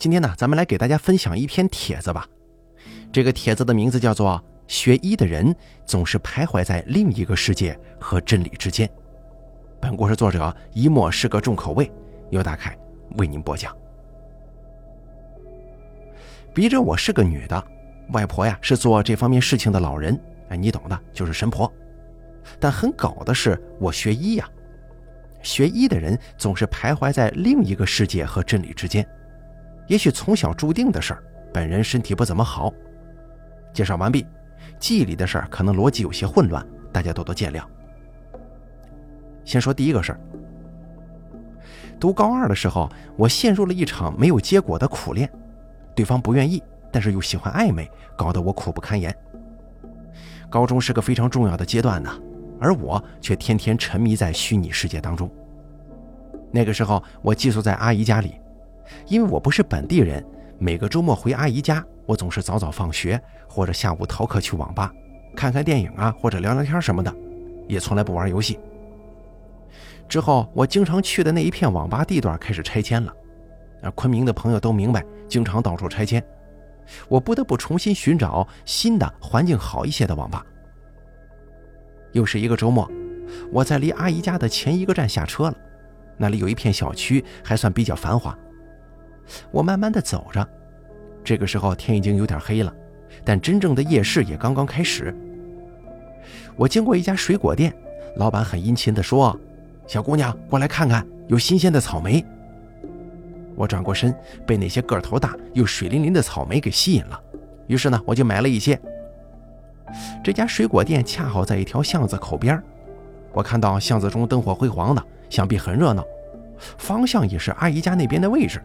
今天呢，咱们来给大家分享一篇帖子吧。这个帖子的名字叫做《学医的人总是徘徊在另一个世界和真理之间》。本故事作者一墨是个重口味，由大凯为您播讲。逼着我是个女的，外婆呀是做这方面事情的老人，哎，你懂的，就是神婆。但很搞的是，我学医呀。学医的人总是徘徊在另一个世界和真理之间，也许从小注定的事儿。本人身体不怎么好。介绍完毕，记忆里的事儿可能逻辑有些混乱，大家多多见谅。先说第一个事儿。读高二的时候，我陷入了一场没有结果的苦恋，对方不愿意，但是又喜欢暧昧，搞得我苦不堪言。高中是个非常重要的阶段呢。而我却天天沉迷在虚拟世界当中。那个时候，我寄宿在阿姨家里，因为我不是本地人，每个周末回阿姨家，我总是早早放学，或者下午逃课去网吧，看看电影啊，或者聊聊天什么的，也从来不玩游戏。之后，我经常去的那一片网吧地段开始拆迁了，啊，昆明的朋友都明白，经常到处拆迁，我不得不重新寻找新的环境好一些的网吧。又是一个周末，我在离阿姨家的前一个站下车了。那里有一片小区，还算比较繁华。我慢慢的走着，这个时候天已经有点黑了，但真正的夜市也刚刚开始。我经过一家水果店，老板很殷勤的说：“小姑娘，过来看看，有新鲜的草莓。”我转过身，被那些个头大又水灵灵的草莓给吸引了，于是呢，我就买了一些。这家水果店恰好在一条巷子口边我看到巷子中灯火辉煌的，想必很热闹，方向也是阿姨家那边的位置。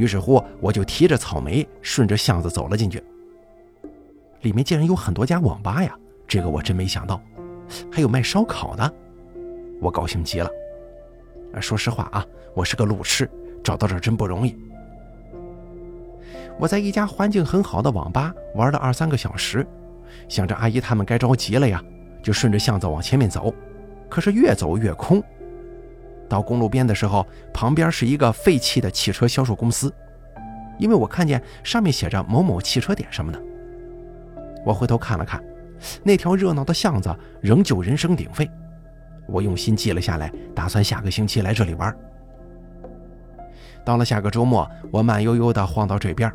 于是乎，我就提着草莓顺着巷子走了进去。里面竟然有很多家网吧呀，这个我真没想到，还有卖烧烤的，我高兴极了。说实话啊，我是个路痴，找到这真不容易。我在一家环境很好的网吧玩了二三个小时。想着阿姨他们该着急了呀，就顺着巷子往前面走。可是越走越空。到公路边的时候，旁边是一个废弃的汽车销售公司，因为我看见上面写着某某汽车点什么的。我回头看了看，那条热闹的巷子仍旧人声鼎沸。我用心记了下来，打算下个星期来这里玩。到了下个周末，我慢悠悠地晃到这边，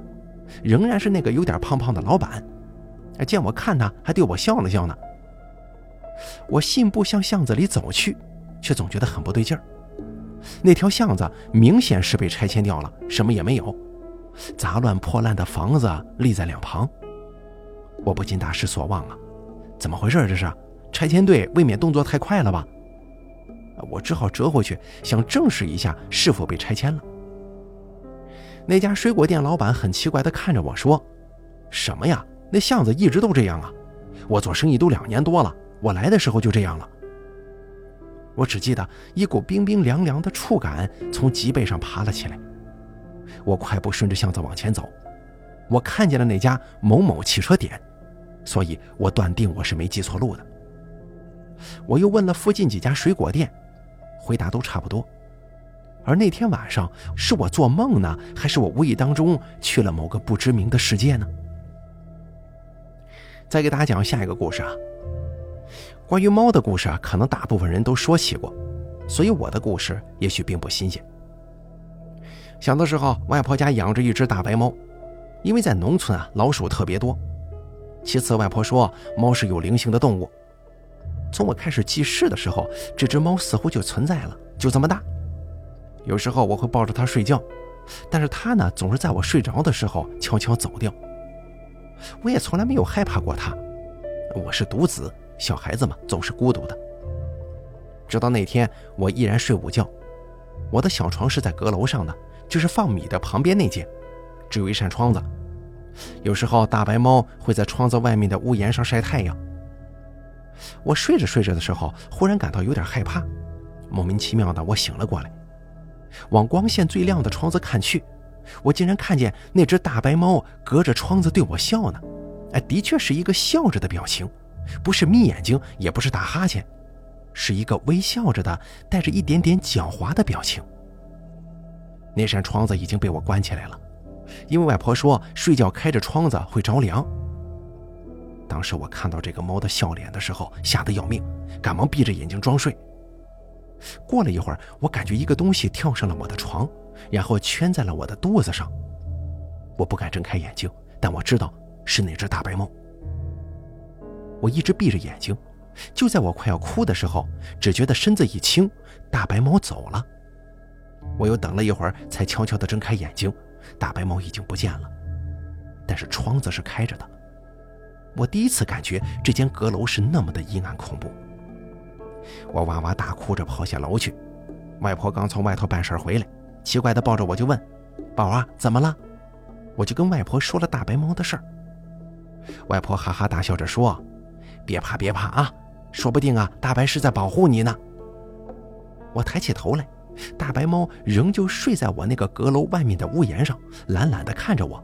仍然是那个有点胖胖的老板。见我看他，还对我笑了笑呢。我信步向巷子里走去，却总觉得很不对劲儿。那条巷子明显是被拆迁掉了，什么也没有，杂乱破烂的房子立在两旁。我不禁大失所望啊！怎么回事？这是拆迁队未免动作太快了吧？我只好折回去，想证实一下是否被拆迁了。那家水果店老板很奇怪地看着我说：“什么呀？”那巷子一直都这样啊！我做生意都两年多了，我来的时候就这样了。我只记得一股冰冰凉凉的触感从脊背上爬了起来。我快步顺着巷子往前走，我看见了那家某某汽车点，所以我断定我是没记错路的。我又问了附近几家水果店，回答都差不多。而那天晚上是我做梦呢，还是我无意当中去了某个不知名的世界呢？再给大家讲下一个故事啊。关于猫的故事啊，可能大部分人都说起过，所以我的故事也许并不新鲜。小的时候，外婆家养着一只大白猫，因为在农村啊，老鼠特别多。其次，外婆说猫是有灵性的动物。从我开始记事的时候，这只猫似乎就存在了，就这么大。有时候我会抱着它睡觉，但是它呢，总是在我睡着的时候悄悄走掉。我也从来没有害怕过它。我是独子，小孩子嘛，总是孤独的。直到那天，我依然睡午觉，我的小床是在阁楼上的，就是放米的旁边那间，只有一扇窗子。有时候，大白猫会在窗子外面的屋檐上晒太阳。我睡着睡着的时候，忽然感到有点害怕，莫名其妙的，我醒了过来，往光线最亮的窗子看去。我竟然看见那只大白猫隔着窗子对我笑呢，哎，的确是一个笑着的表情，不是眯眼睛，也不是打哈欠，是一个微笑着的、带着一点点狡猾的表情。那扇窗子已经被我关起来了，因为外婆说睡觉开着窗子会着凉。当时我看到这个猫的笑脸的时候，吓得要命，赶忙闭着眼睛装睡。过了一会儿，我感觉一个东西跳上了我的床，然后圈在了我的肚子上。我不敢睁开眼睛，但我知道是那只大白猫。我一直闭着眼睛，就在我快要哭的时候，只觉得身子一轻，大白猫走了。我又等了一会儿，才悄悄地睁开眼睛，大白猫已经不见了，但是窗子是开着的。我第一次感觉这间阁楼是那么的阴暗恐怖。我哇哇大哭着跑下楼去，外婆刚从外头办事回来，奇怪的抱着我就问：“宝啊，怎么了？”我就跟外婆说了大白猫的事儿。外婆哈哈大笑着说：“别怕别怕啊，说不定啊，大白是在保护你呢。”我抬起头来，大白猫仍旧睡在我那个阁楼外面的屋檐上，懒懒地看着我，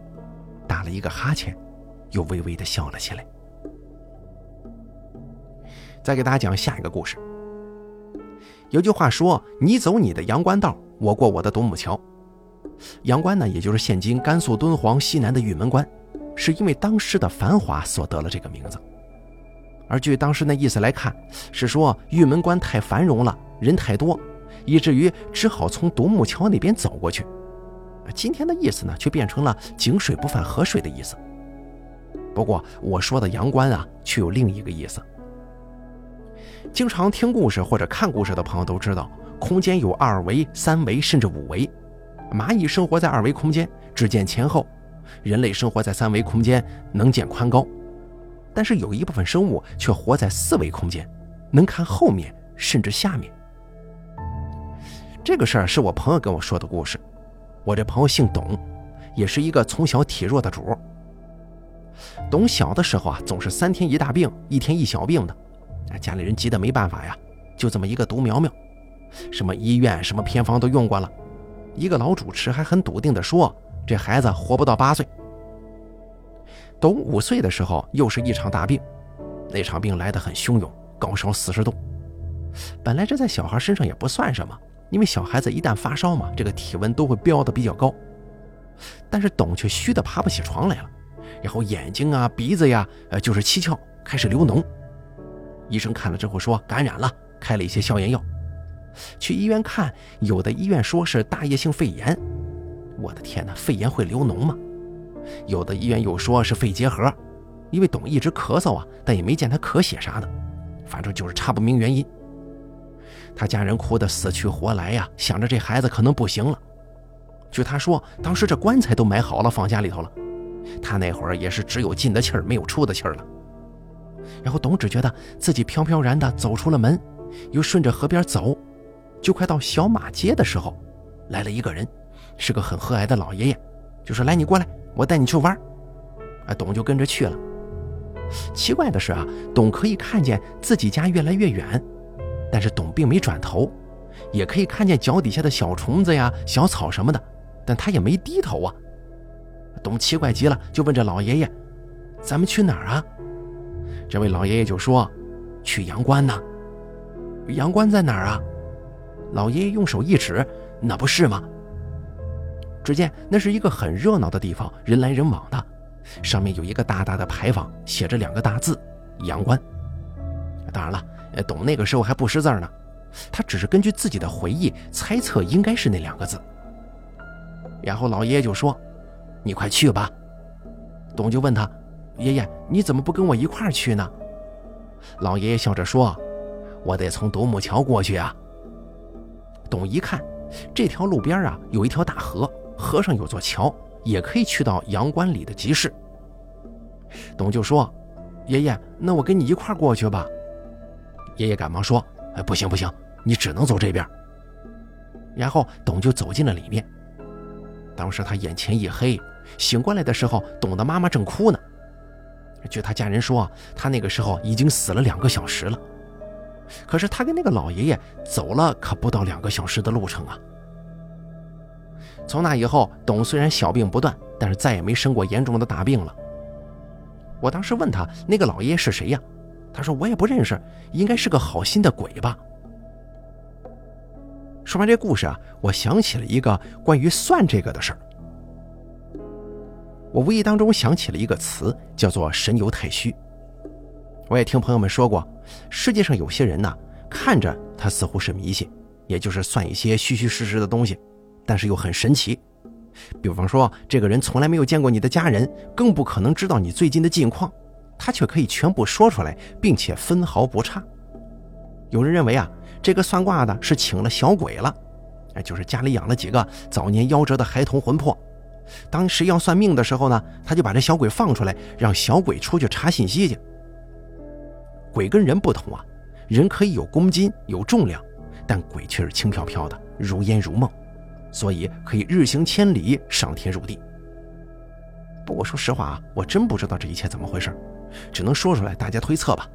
打了一个哈欠，又微微地笑了起来。再给大家讲下一个故事。有句话说：“你走你的阳关道，我过我的独木桥。”阳关呢，也就是现今甘肃敦煌西南的玉门关，是因为当时的繁华所得了这个名字。而据当时那意思来看，是说玉门关太繁荣了，人太多，以至于只好从独木桥那边走过去。今天的意思呢，却变成了井水不犯河水的意思。不过我说的阳关啊，却有另一个意思。经常听故事或者看故事的朋友都知道，空间有二维、三维甚至五维。蚂蚁生活在二维空间，只见前后；人类生活在三维空间，能见宽高。但是有一部分生物却活在四维空间，能看后面甚至下面。这个事儿是我朋友跟我说的故事。我这朋友姓董，也是一个从小体弱的主。董小的时候啊，总是三天一大病，一天一小病的。家里人急得没办法呀，就这么一个独苗苗，什么医院、什么偏方都用过了，一个老主持还很笃定地说，这孩子活不到八岁。董五岁的时候，又是一场大病，那场病来得很汹涌，高烧四十度。本来这在小孩身上也不算什么，因为小孩子一旦发烧嘛，这个体温都会飙得比较高。但是董却虚得爬不起床来了，然后眼睛啊、鼻子呀，呃，就是七窍开始流脓。医生看了之后说感染了，开了一些消炎药。去医院看，有的医院说是大叶性肺炎。我的天哪，肺炎会流脓吗？有的医院又说是肺结核，因为董一直咳嗽啊，但也没见他咳血啥的，反正就是查不明原因。他家人哭得死去活来呀，想着这孩子可能不行了。据他说，当时这棺材都买好了放家里头了，他那会儿也是只有进的气儿，没有出的气儿了。然后董只觉得自己飘飘然的走出了门，又顺着河边走，就快到小马街的时候，来了一个人，是个很和蔼的老爷爷，就说：“来，你过来，我带你去玩。”啊，董就跟着去了。奇怪的是啊，董可以看见自己家越来越远，但是董并没转头，也可以看见脚底下的小虫子呀、小草什么的，但他也没低头啊。董奇怪极了，就问这老爷爷：“咱们去哪儿啊？”这位老爷爷就说：“去阳关呢，阳关在哪儿啊？”老爷爷用手一指：“那不是吗？”只见那是一个很热闹的地方，人来人往的，上面有一个大大的牌坊，写着两个大字“阳关”。当然了，董那个时候还不识字呢，他只是根据自己的回忆猜测应该是那两个字。然后老爷爷就说：“你快去吧。”董就问他。爷爷，你怎么不跟我一块儿去呢？老爷爷笑着说：“我得从独木桥过去啊。”董一看，这条路边啊有一条大河，河上有座桥，也可以去到阳关里的集市。董就说：“爷爷，那我跟你一块过去吧。”爷爷赶忙说：“哎，不行不行，你只能走这边。”然后董就走进了里面。当时他眼前一黑，醒过来的时候，董的妈妈正哭呢。据他家人说，他那个时候已经死了两个小时了。可是他跟那个老爷爷走了可不到两个小时的路程啊。从那以后，董虽然小病不断，但是再也没生过严重的大病了。我当时问他那个老爷爷是谁呀？他说我也不认识，应该是个好心的鬼吧。说完这故事啊，我想起了一个关于算这个的事儿。我无意当中想起了一个词，叫做“神游太虚”。我也听朋友们说过，世界上有些人呢，看着他似乎是迷信，也就是算一些虚虚实实的东西，但是又很神奇。比方说，这个人从来没有见过你的家人，更不可能知道你最近的近况，他却可以全部说出来，并且分毫不差。有人认为啊，这个算卦的是请了小鬼了，哎，就是家里养了几个早年夭折的孩童魂魄。当时要算命的时候呢，他就把这小鬼放出来，让小鬼出去查信息去。鬼跟人不同啊，人可以有公斤有重量，但鬼却是轻飘飘的，如烟如梦，所以可以日行千里，上天入地。不过说实话啊，我真不知道这一切怎么回事，只能说出来，大家推测吧。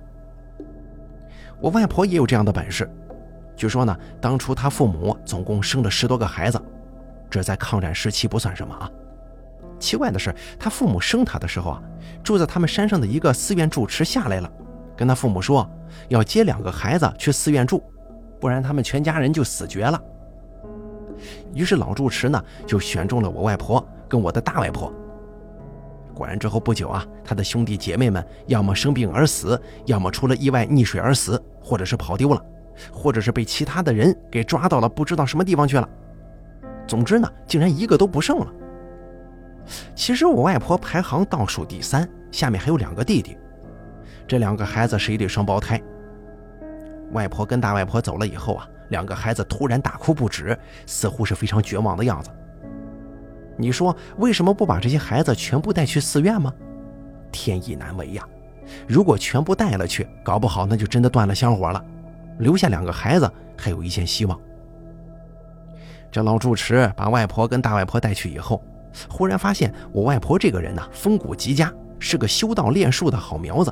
我外婆也有这样的本事，据说呢，当初她父母总共生了十多个孩子，这在抗战时期不算什么啊。奇怪的是，他父母生他的时候啊，住在他们山上的一个寺院住持下来了，跟他父母说要接两个孩子去寺院住，不然他们全家人就死绝了。于是老住持呢就选中了我外婆跟我的大外婆。果然之后不久啊，他的兄弟姐妹们要么生病而死，要么出了意外溺水而死，或者是跑丢了，或者是被其他的人给抓到了，不知道什么地方去了。总之呢，竟然一个都不剩了。其实我外婆排行倒数第三，下面还有两个弟弟，这两个孩子是一对双胞胎。外婆跟大外婆走了以后啊，两个孩子突然大哭不止，似乎是非常绝望的样子。你说为什么不把这些孩子全部带去寺院吗？天意难违呀！如果全部带了去，搞不好那就真的断了香火了，留下两个孩子还有一线希望。这老住持把外婆跟大外婆带去以后。忽然发现我外婆这个人呢，风骨极佳，是个修道练术的好苗子。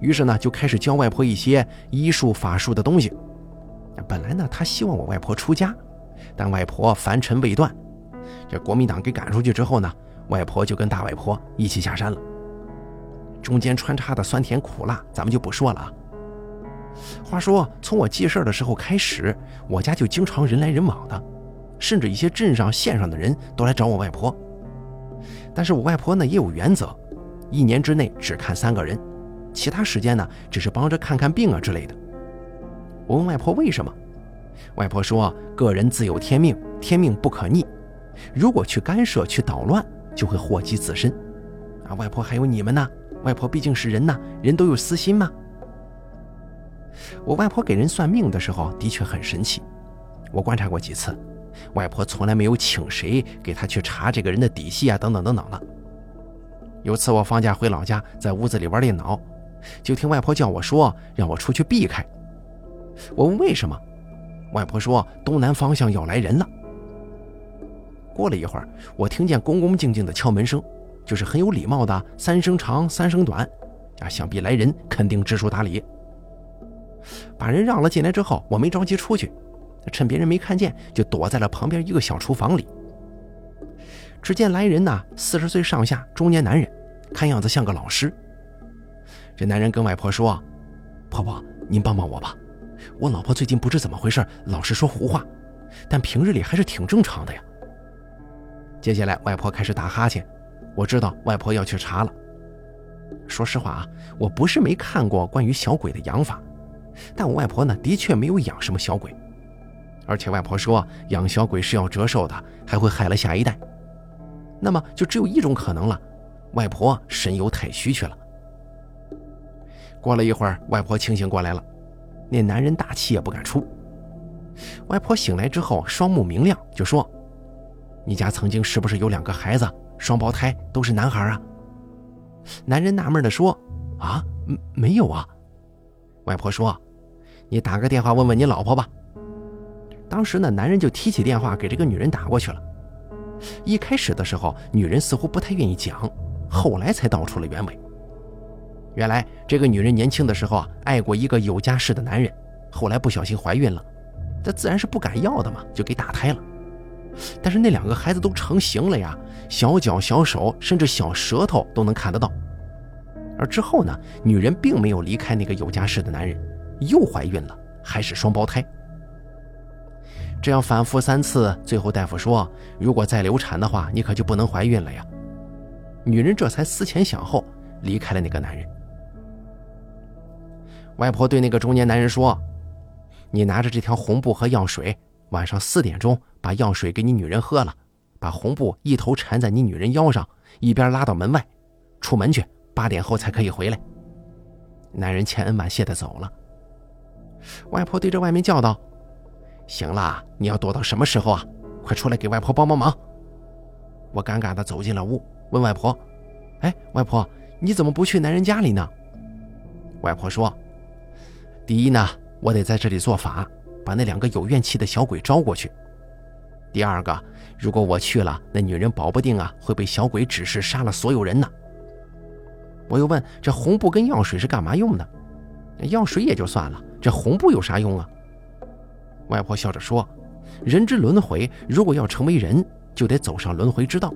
于是呢，就开始教外婆一些医术法术的东西。本来呢，他希望我外婆出家，但外婆凡尘未断。这国民党给赶出去之后呢，外婆就跟大外婆一起下山了。中间穿插的酸甜苦辣，咱们就不说了啊。话说，从我记事的时候开始，我家就经常人来人往的。甚至一些镇上、县上的人都来找我外婆，但是我外婆呢也有原则，一年之内只看三个人，其他时间呢只是帮着看看病啊之类的。我问外婆为什么，外婆说：“个人自有天命，天命不可逆，如果去干涉、去捣乱，就会祸及自身。”啊，外婆还有你们呢，外婆毕竟是人呐，人都有私心嘛。我外婆给人算命的时候的确很神奇，我观察过几次。外婆从来没有请谁给她去查这个人的底细啊，等等等等的。有次我放假回老家，在屋子里玩电脑，就听外婆叫我说让我出去避开。我问为什么，外婆说东南方向要来人了。过了一会儿，我听见恭恭敬敬的敲门声，就是很有礼貌的三声长三声短，啊，想必来人肯定知书达理。把人让了进来之后，我没着急出去。趁别人没看见，就躲在了旁边一个小厨房里。只见来人呐，四十岁上下，中年男人，看样子像个老师。这男人跟外婆说：“婆婆，您帮帮我吧，我老婆最近不知怎么回事，老是说胡话，但平日里还是挺正常的呀。”接下来，外婆开始打哈欠，我知道外婆要去查了。说实话啊，我不是没看过关于小鬼的养法，但我外婆呢，的确没有养什么小鬼。而且外婆说养小鬼是要折寿的，还会害了下一代。那么就只有一种可能了，外婆神游太虚去了。过了一会儿，外婆清醒过来了，那男人大气也不敢出。外婆醒来之后，双目明亮，就说：“你家曾经是不是有两个孩子，双胞胎，都是男孩啊？”男人纳闷的说：“啊，没有啊。”外婆说：“你打个电话问问你老婆吧。”当时呢，男人就提起电话给这个女人打过去了。一开始的时候，女人似乎不太愿意讲，后来才道出了原委。原来这个女人年轻的时候啊，爱过一个有家室的男人，后来不小心怀孕了，这自然是不敢要的嘛，就给打胎了。但是那两个孩子都成型了呀，小脚、小手，甚至小舌头都能看得到。而之后呢，女人并没有离开那个有家室的男人，又怀孕了，还是双胞胎。这样反复三次，最后大夫说：“如果再流产的话，你可就不能怀孕了呀。”女人这才思前想后，离开了那个男人。外婆对那个中年男人说：“你拿着这条红布和药水，晚上四点钟把药水给你女人喝了，把红布一头缠在你女人腰上，一边拉到门外，出门去，八点后才可以回来。”男人千恩万谢的走了。外婆对着外面叫道：“行了，你要躲到什么时候啊？快出来给外婆帮帮忙！”我尴尬的走进了屋，问外婆：“哎，外婆，你怎么不去男人家里呢？”外婆说：“第一呢，我得在这里做法，把那两个有怨气的小鬼招过去；第二个，如果我去了，那女人保不定啊会被小鬼指示杀了所有人呢。”我又问：“这红布跟药水是干嘛用的？药水也就算了，这红布有啥用啊？”外婆笑着说：“人之轮回，如果要成为人。”就得走上轮回之道，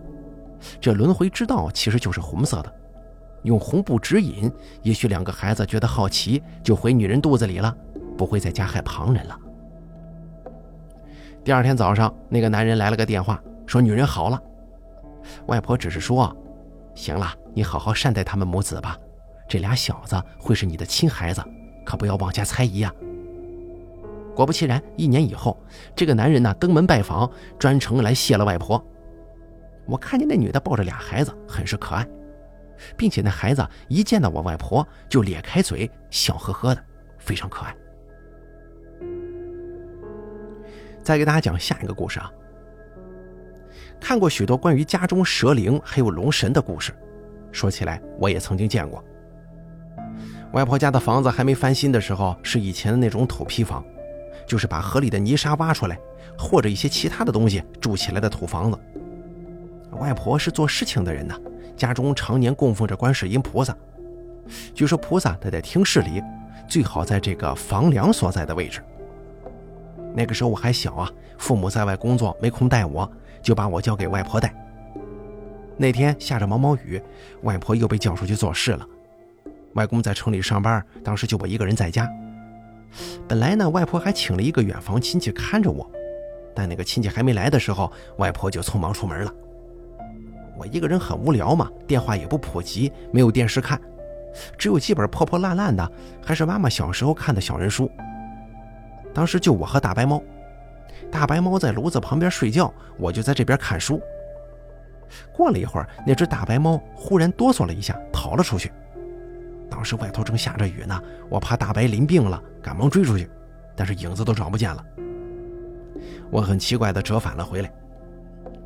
这轮回之道其实就是红色的，用红布指引，也许两个孩子觉得好奇，就回女人肚子里了，不会再加害旁人了。第二天早上，那个男人来了个电话，说女人好了。外婆只是说：“行了，你好好善待他们母子吧，这俩小子会是你的亲孩子，可不要妄加猜疑呀。”果不其然，一年以后，这个男人呢登门拜访，专程来谢了外婆。我看见那女的抱着俩孩子，很是可爱，并且那孩子一见到我外婆就咧开嘴，笑呵呵的，非常可爱。再给大家讲下一个故事啊。看过许多关于家中蛇灵还有龙神的故事，说起来我也曾经见过。外婆家的房子还没翻新的时候，是以前的那种土坯房。就是把河里的泥沙挖出来，或者一些其他的东西筑起来的土房子。外婆是做事情的人呢，家中常年供奉着观世音菩萨。据说菩萨他在厅室里，最好在这个房梁所在的位置。那个时候我还小啊，父母在外工作没空带我，就把我交给外婆带。那天下着毛毛雨，外婆又被叫出去做事了。外公在城里上班，当时就我一个人在家。本来呢，外婆还请了一个远房亲戚看着我，但那个亲戚还没来的时候，外婆就匆忙出门了。我一个人很无聊嘛，电话也不普及，没有电视看，只有几本破破烂烂的，还是妈妈小时候看的小人书。当时就我和大白猫，大白猫在炉子旁边睡觉，我就在这边看书。过了一会儿，那只大白猫忽然哆嗦了一下，逃了出去。当时外头正下着雨呢，我怕大白淋病了，赶忙追出去，但是影子都找不见了。我很奇怪地折返了回来，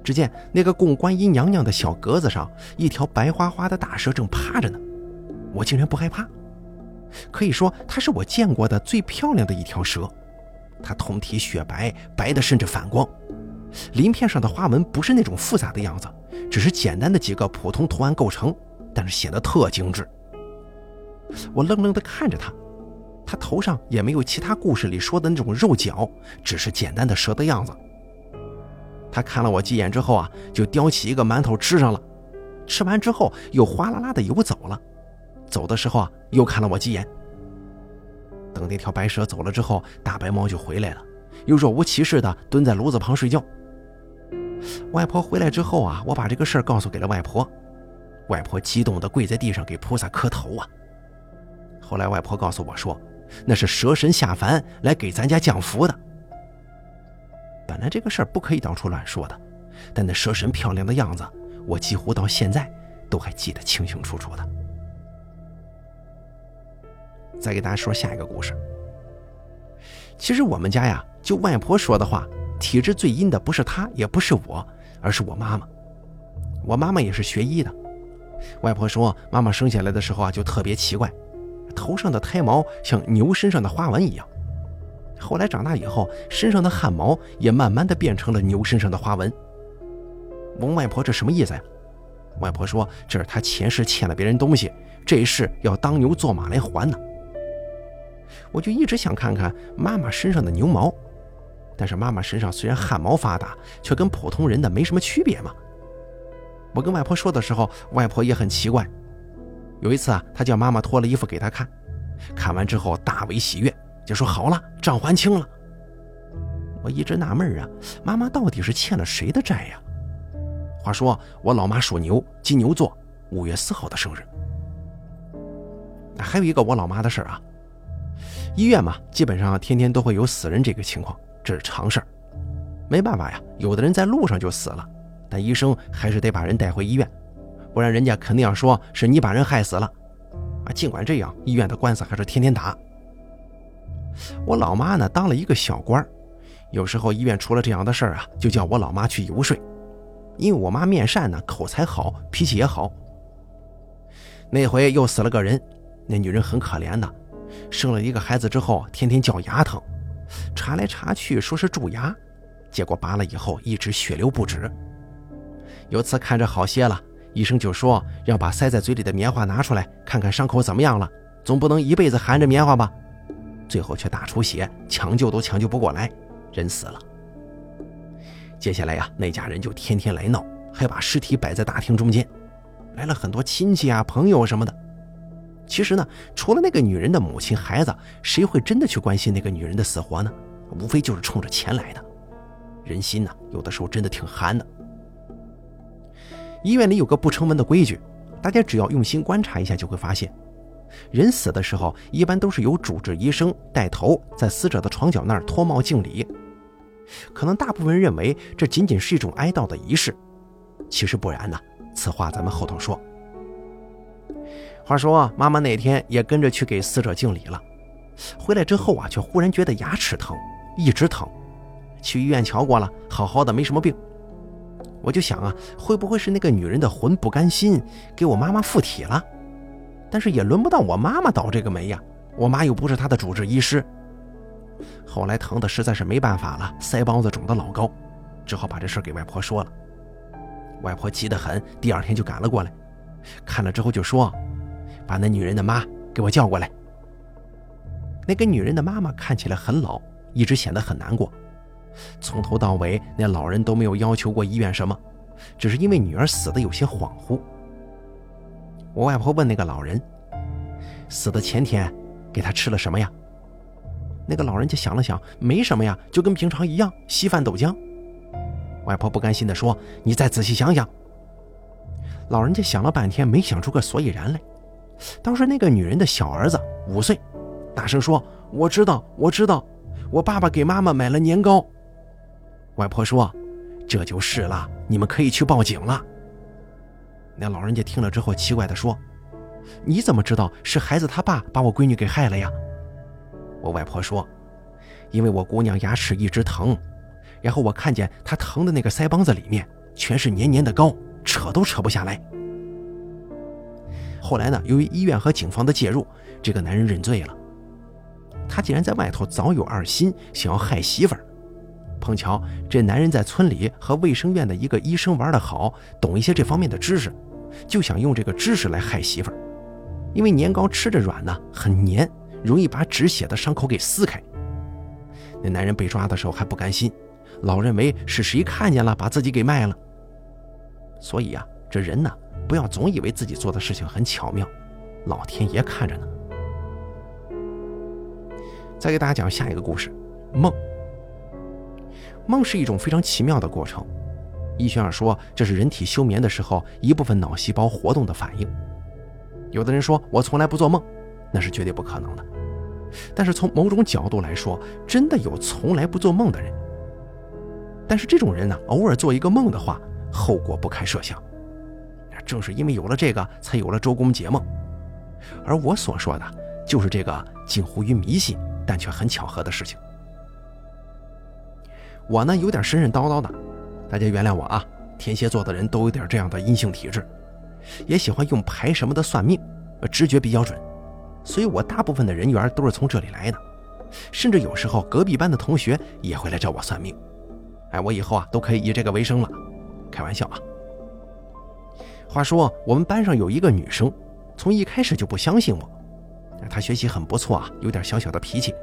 只见那个供观音娘娘的小格子上，一条白花花的大蛇正趴着呢。我竟然不害怕，可以说它是我见过的最漂亮的一条蛇。它通体雪白，白的甚至反光，鳞片上的花纹不是那种复杂的样子，只是简单的几个普通图案构成，但是显得特精致。我愣愣地看着他，他头上也没有其他故事里说的那种肉角，只是简单的蛇的样子。他看了我几眼之后啊，就叼起一个馒头吃上了，吃完之后又哗啦啦的游走了。走的时候啊，又看了我几眼。等那条白蛇走了之后，大白猫就回来了，又若无其事的蹲在炉子旁睡觉。外婆回来之后啊，我把这个事儿告诉给了外婆，外婆激动的跪在地上给菩萨磕头啊。后来外婆告诉我说，那是蛇神下凡来给咱家降福的。本来这个事儿不可以到处乱说的，但那蛇神漂亮的样子，我几乎到现在都还记得清清楚楚的。再给大家说下一个故事。其实我们家呀，就外婆说的话，体质最阴的不是她，也不是我，而是我妈妈。我妈妈也是学医的。外婆说，妈妈生下来的时候啊，就特别奇怪。头上的胎毛像牛身上的花纹一样，后来长大以后，身上的汗毛也慢慢的变成了牛身上的花纹。问外婆这什么意思呀？外婆说这是她前世欠了别人东西，这一世要当牛做马来还呢。我就一直想看看妈妈身上的牛毛，但是妈妈身上虽然汗毛发达，却跟普通人的没什么区别嘛。我跟外婆说的时候，外婆也很奇怪。有一次啊，她叫妈妈脱了衣服给她看，看完之后大为喜悦，就说：“好了，账还清了。”我一直纳闷啊，妈妈到底是欠了谁的债呀？话说我老妈属牛，金牛座，五月四号的生日。还有一个我老妈的事儿啊，医院嘛，基本上天天都会有死人这个情况，这是常事儿。没办法呀，有的人在路上就死了，但医生还是得把人带回医院，不然人家肯定要说是你把人害死了。啊，尽管这样，医院的官司还是天天打。我老妈呢，当了一个小官儿有时候医院出了这样的事儿啊，就叫我老妈去游说。因为我妈面善呢，口才好，脾气也好。那回又死了个人，那女人很可怜的，生了一个孩子之后，天天叫牙疼，查来查去说是蛀牙，结果拔了以后一直血流不止。有次看着好些了，医生就说要把塞在嘴里的棉花拿出来，看看伤口怎么样了，总不能一辈子含着棉花吧。最后却大出血，抢救都抢救不过来，人死了。接下来呀，那家人就天天来闹，还把尸体摆在大厅中间，来了很多亲戚啊、朋友什么的。其实呢，除了那个女人的母亲、孩子，谁会真的去关心那个女人的死活呢？无非就是冲着钱来的。人心呢，有的时候真的挺寒的。医院里有个不成文的规矩，大家只要用心观察一下，就会发现。人死的时候，一般都是由主治医生带头，在死者的床脚那儿脱帽敬礼。可能大部分人认为这仅仅是一种哀悼的仪式，其实不然呢。此话咱们后头说。话说妈妈那天也跟着去给死者敬礼了，回来之后啊，却忽然觉得牙齿疼，一直疼。去医院瞧过了，好好的，没什么病。我就想啊，会不会是那个女人的魂不甘心给我妈妈附体了？但是也轮不到我妈妈倒这个霉呀，我妈又不是她的主治医师。后来疼的实在是没办法了，腮帮子肿得老高，只好把这事给外婆说了。外婆急得很，第二天就赶了过来，看了之后就说：“把那女人的妈给我叫过来。”那个女人的妈妈看起来很老，一直显得很难过。从头到尾，那老人都没有要求过医院什么，只是因为女儿死的有些恍惚。我外婆问那个老人：“死的前天，给他吃了什么呀？”那个老人家想了想，没什么呀，就跟平常一样，稀饭豆浆。外婆不甘心地说：“你再仔细想想。”老人家想了半天，没想出个所以然来。当时那个女人的小儿子五岁，大声说：“我知道，我知道，我爸爸给妈妈买了年糕。”外婆说：“这就是了，你们可以去报警了。”那老人家听了之后，奇怪地说：“你怎么知道是孩子他爸把我闺女给害了呀？”我外婆说：“因为我姑娘牙齿一直疼，然后我看见她疼的那个腮帮子里面全是黏黏的膏，扯都扯不下来。后来呢，由于医院和警方的介入，这个男人认罪了。他竟然在外头早有二心，想要害媳妇儿。碰巧这男人在村里和卫生院的一个医生玩得好，懂一些这方面的知识。”就想用这个知识来害媳妇儿，因为年糕吃着软呢，很黏，容易把止血的伤口给撕开。那男人被抓的时候还不甘心，老认为是谁看见了把自己给卖了。所以啊，这人呢，不要总以为自己做的事情很巧妙，老天爷看着呢。再给大家讲下一个故事，梦。梦是一种非常奇妙的过程。医学上说，这是人体休眠的时候一部分脑细胞活动的反应。有的人说我从来不做梦，那是绝对不可能的。但是从某种角度来说，真的有从来不做梦的人。但是这种人呢，偶尔做一个梦的话，后果不堪设想。正是因为有了这个，才有了周公解梦。而我所说的，就是这个近乎于迷信，但却很巧合的事情。我呢，有点神神叨叨的。大家原谅我啊，天蝎座的人都有点这样的阴性体质，也喜欢用牌什么的算命，直觉比较准，所以我大部分的人缘都是从这里来的，甚至有时候隔壁班的同学也会来找我算命，哎，我以后啊都可以以这个为生了，开玩笑啊。话说我们班上有一个女生，从一开始就不相信我，她学习很不错啊，有点小小的脾气，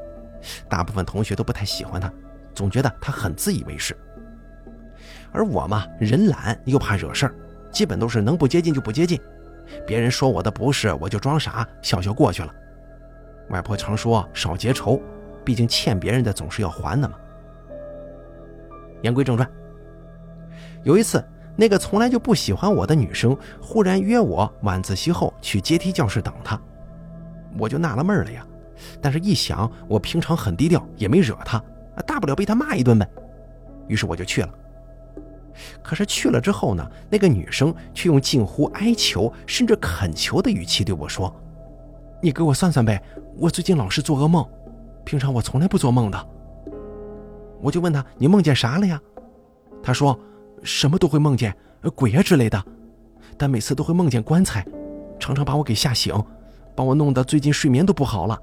大部分同学都不太喜欢她，总觉得他很自以为是。而我嘛，人懒又怕惹事儿，基本都是能不接近就不接近。别人说我的不是，我就装傻，笑笑过去了。外婆常说少结仇，毕竟欠别人的总是要还的嘛。言归正传，有一次那个从来就不喜欢我的女生忽然约我晚自习后去阶梯教室等她，我就纳了闷了呀。但是，一想我平常很低调，也没惹她，大不了被他骂一顿呗。于是我就去了。可是去了之后呢，那个女生却用近乎哀求甚至恳求的语气对我说：“你给我算算呗，我最近老是做噩梦，平常我从来不做梦的。”我就问她：“你梦见啥了呀？”她说。什么都会梦见鬼啊之类的，但每次都会梦见棺材，常常把我给吓醒，把我弄得最近睡眠都不好了。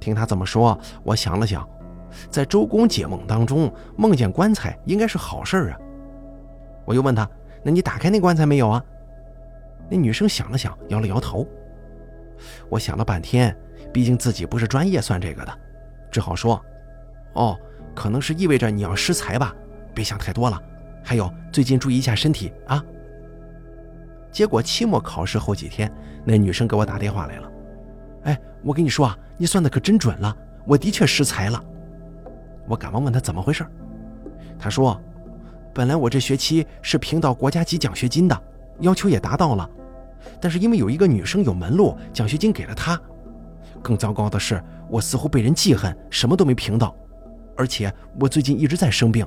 听他这么说，我想了想，在周公解梦当中，梦见棺材应该是好事啊。我又问他：“那你打开那棺材没有啊？”那女生想了想，摇了摇头。我想了半天，毕竟自己不是专业算这个的，只好说：“哦，可能是意味着你要失财吧。”别想太多了，还有最近注意一下身体啊。结果期末考试后几天，那女生给我打电话来了。哎，我跟你说啊，你算的可真准了，我的确失财了。我赶忙问她怎么回事，她说，本来我这学期是评到国家级奖学金的，要求也达到了，但是因为有一个女生有门路，奖学金给了她。更糟糕的是，我似乎被人记恨，什么都没评到，而且我最近一直在生病。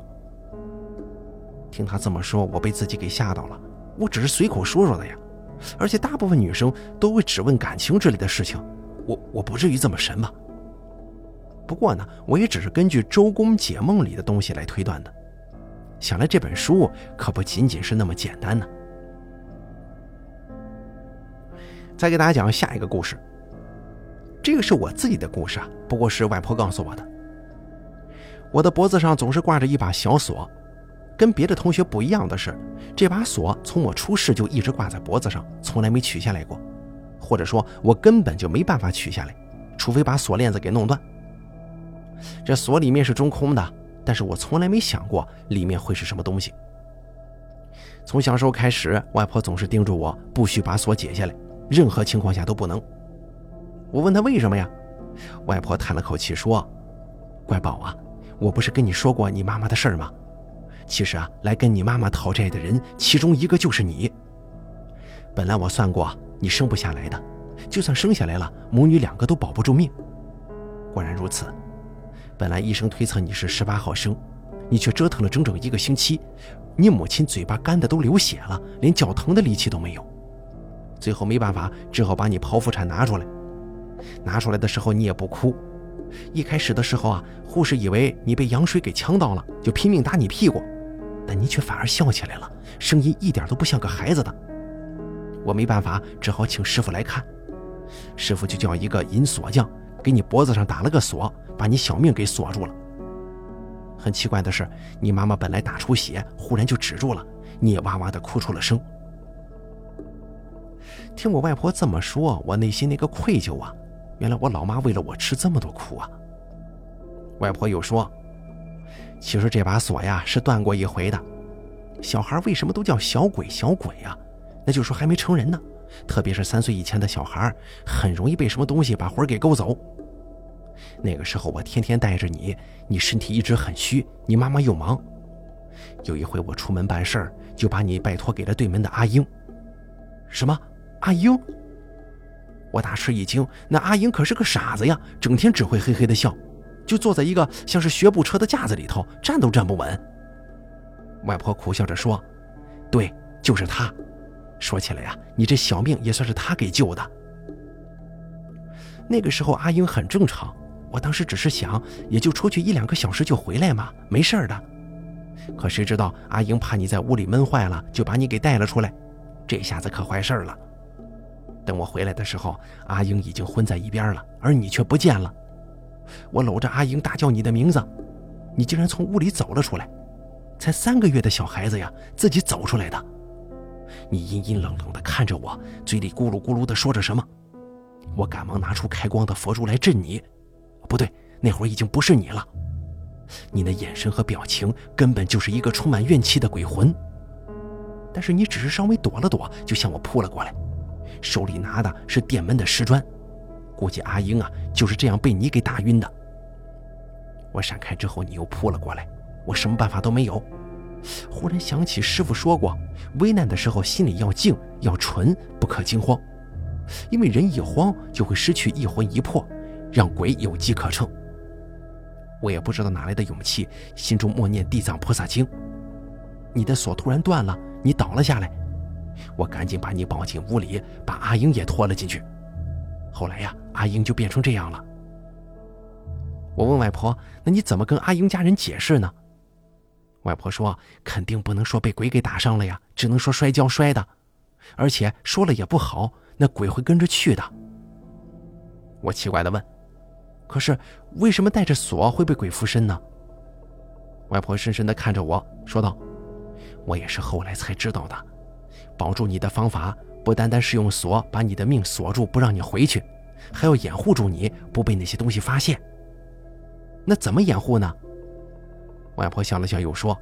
听他这么说，我被自己给吓到了。我只是随口说说的呀，而且大部分女生都会只问感情之类的事情，我我不至于这么神吧？不过呢，我也只是根据周公解梦里的东西来推断的。想来这本书可不仅仅是那么简单呢。再给大家讲下一个故事，这个是我自己的故事啊，不过是外婆告诉我的。我的脖子上总是挂着一把小锁。跟别的同学不一样的是，这把锁从我出世就一直挂在脖子上，从来没取下来过，或者说，我根本就没办法取下来，除非把锁链子给弄断。这锁里面是中空的，但是我从来没想过里面会是什么东西。从小时候开始，外婆总是叮嘱我不许把锁解下来，任何情况下都不能。我问她为什么呀？外婆叹了口气说：“乖宝啊，我不是跟你说过你妈妈的事儿吗？”其实啊，来跟你妈妈讨债的人，其中一个就是你。本来我算过，你生不下来的，就算生下来了，母女两个都保不住命。果然如此，本来医生推测你是十八号生，你却折腾了整整一个星期，你母亲嘴巴干的都流血了，连脚疼的力气都没有。最后没办法，只好把你剖腹产拿出来。拿出来的时候你也不哭，一开始的时候啊，护士以为你被羊水给呛到了，就拼命打你屁股。但你却反而笑起来了，声音一点都不像个孩子的。我没办法，只好请师傅来看。师傅就叫一个银锁匠，给你脖子上打了个锁，把你小命给锁住了。很奇怪的是，你妈妈本来打出血，忽然就止住了，你也哇哇的哭出了声。听我外婆这么说，我内心那个愧疚啊！原来我老妈为了我吃这么多苦啊！外婆又说。其实这把锁呀是断过一回的。小孩为什么都叫小鬼小鬼呀？那就是说还没成人呢。特别是三岁以前的小孩，很容易被什么东西把魂给勾走。那个时候我天天带着你，你身体一直很虚，你妈妈又忙。有一回我出门办事儿，就把你拜托给了对门的阿英。什么？阿英？我大吃一惊。那阿英可是个傻子呀，整天只会嘿嘿的笑。就坐在一个像是学步车的架子里头，站都站不稳。外婆苦笑着说：“对，就是他。说起来呀，你这小命也算是他给救的。那个时候阿英很正常，我当时只是想，也就出去一两个小时就回来嘛，没事的。可谁知道阿英怕你在屋里闷坏了，就把你给带了出来。这下子可坏事了。等我回来的时候，阿英已经昏在一边了，而你却不见了。”我搂着阿英大叫你的名字，你竟然从屋里走了出来，才三个月的小孩子呀，自己走出来的。你阴阴冷冷地看着我，嘴里咕噜咕噜地说着什么。我赶忙拿出开光的佛珠来镇你，不对，那会儿已经不是你了。你的眼神和表情根本就是一个充满怨气的鬼魂。但是你只是稍微躲了躲，就向我扑了过来，手里拿的是店门的石砖。估计阿英啊就是这样被你给打晕的。我闪开之后，你又扑了过来，我什么办法都没有。忽然想起师傅说过，危难的时候心里要静，要纯，不可惊慌，因为人一慌就会失去一魂一魄，让鬼有机可乘。我也不知道哪来的勇气，心中默念地藏菩萨经。你的锁突然断了，你倒了下来，我赶紧把你抱进屋里，把阿英也拖了进去。后来呀，阿英就变成这样了。我问外婆：“那你怎么跟阿英家人解释呢？”外婆说：“肯定不能说被鬼给打伤了呀，只能说摔跤摔的，而且说了也不好，那鬼会跟着去的。”我奇怪的问：“可是为什么带着锁会被鬼附身呢？”外婆深深的看着我说道：“我也是后来才知道的，保住你的方法不单单是用锁把你的命锁住，不让你回去，还要掩护住你不被那些东西发现。那怎么掩护呢？”外婆笑了笑，又说：“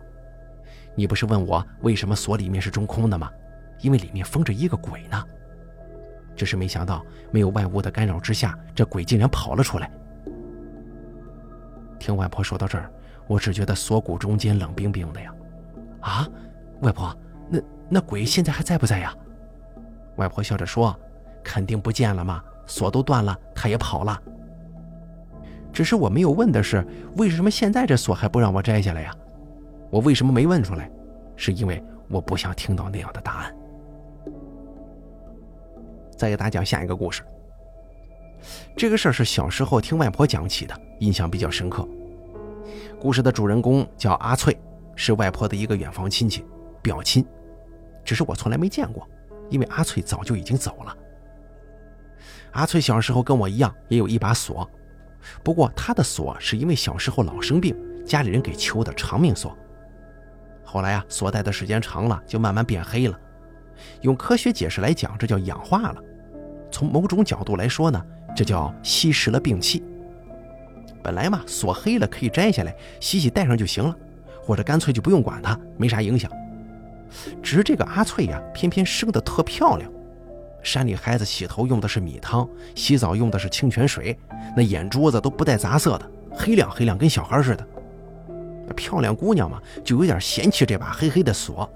你不是问我为什么锁里面是中空的吗？因为里面封着一个鬼呢。只是没想到，没有外物的干扰之下，这鬼竟然跑了出来。”听外婆说到这儿，我只觉得锁骨中间冷冰冰的呀。啊，外婆，那那鬼现在还在不在呀？外婆笑着说：“肯定不见了嘛，锁都断了，他也跑了。”只是我没有问的是，为什么现在这锁还不让我摘下来呀？我为什么没问出来？是因为我不想听到那样的答案。再给大家讲下一个故事。这个事儿是小时候听外婆讲起的，印象比较深刻。故事的主人公叫阿翠，是外婆的一个远房亲戚，表亲。只是我从来没见过，因为阿翠早就已经走了。阿翠小时候跟我一样，也有一把锁。不过她的锁是因为小时候老生病，家里人给求的长命锁。后来啊，锁戴的时间长了，就慢慢变黑了。用科学解释来讲，这叫氧化了。从某种角度来说呢，这叫吸食了病气。本来嘛，锁黑了可以摘下来洗洗戴上就行了，或者干脆就不用管它，没啥影响。只是这个阿翠呀，偏偏生得特漂亮。山里孩子洗头用的是米汤，洗澡用的是清泉水，那眼珠子都不带杂色的，黑亮黑亮，跟小孩似的。漂亮姑娘嘛，就有点嫌弃这把黑黑的锁，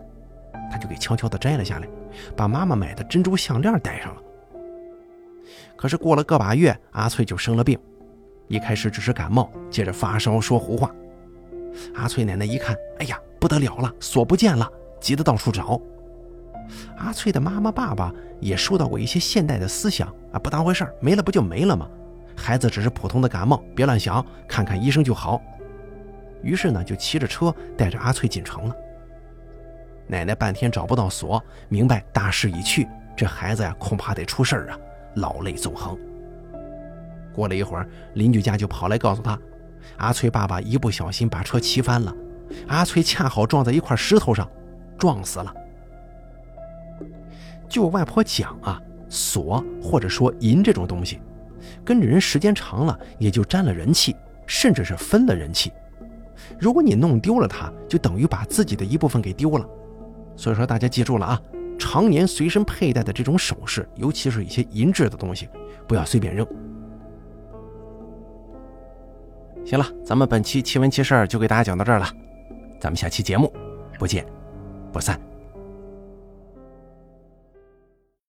她就给悄悄地摘了下来，把妈妈买的珍珠项链戴上了。可是过了个把月，阿翠就生了病，一开始只是感冒，接着发烧，说胡话。阿翠奶奶一看，哎呀，不得了了，锁不见了，急得到处找。阿翠的妈妈、爸爸也受到过一些现代的思想啊，不当回事儿，没了不就没了吗？孩子只是普通的感冒，别乱想，看看医生就好。于是呢，就骑着车带着阿翠进城了。奶奶半天找不到锁，明白大势已去，这孩子呀恐怕得出事儿啊，老泪纵横。过了一会儿，邻居家就跑来告诉他，阿翠爸爸一不小心把车骑翻了，阿翠恰好撞在一块石头上，撞死了。就我外婆讲啊，锁或者说银这种东西，跟着人时间长了，也就沾了人气，甚至是分了人气。如果你弄丢了它，就等于把自己的一部分给丢了。所以说，大家记住了啊，常年随身佩戴的这种首饰，尤其是一些银质的东西，不要随便扔。行了，咱们本期奇闻奇事就给大家讲到这儿了，咱们下期节目不见不散。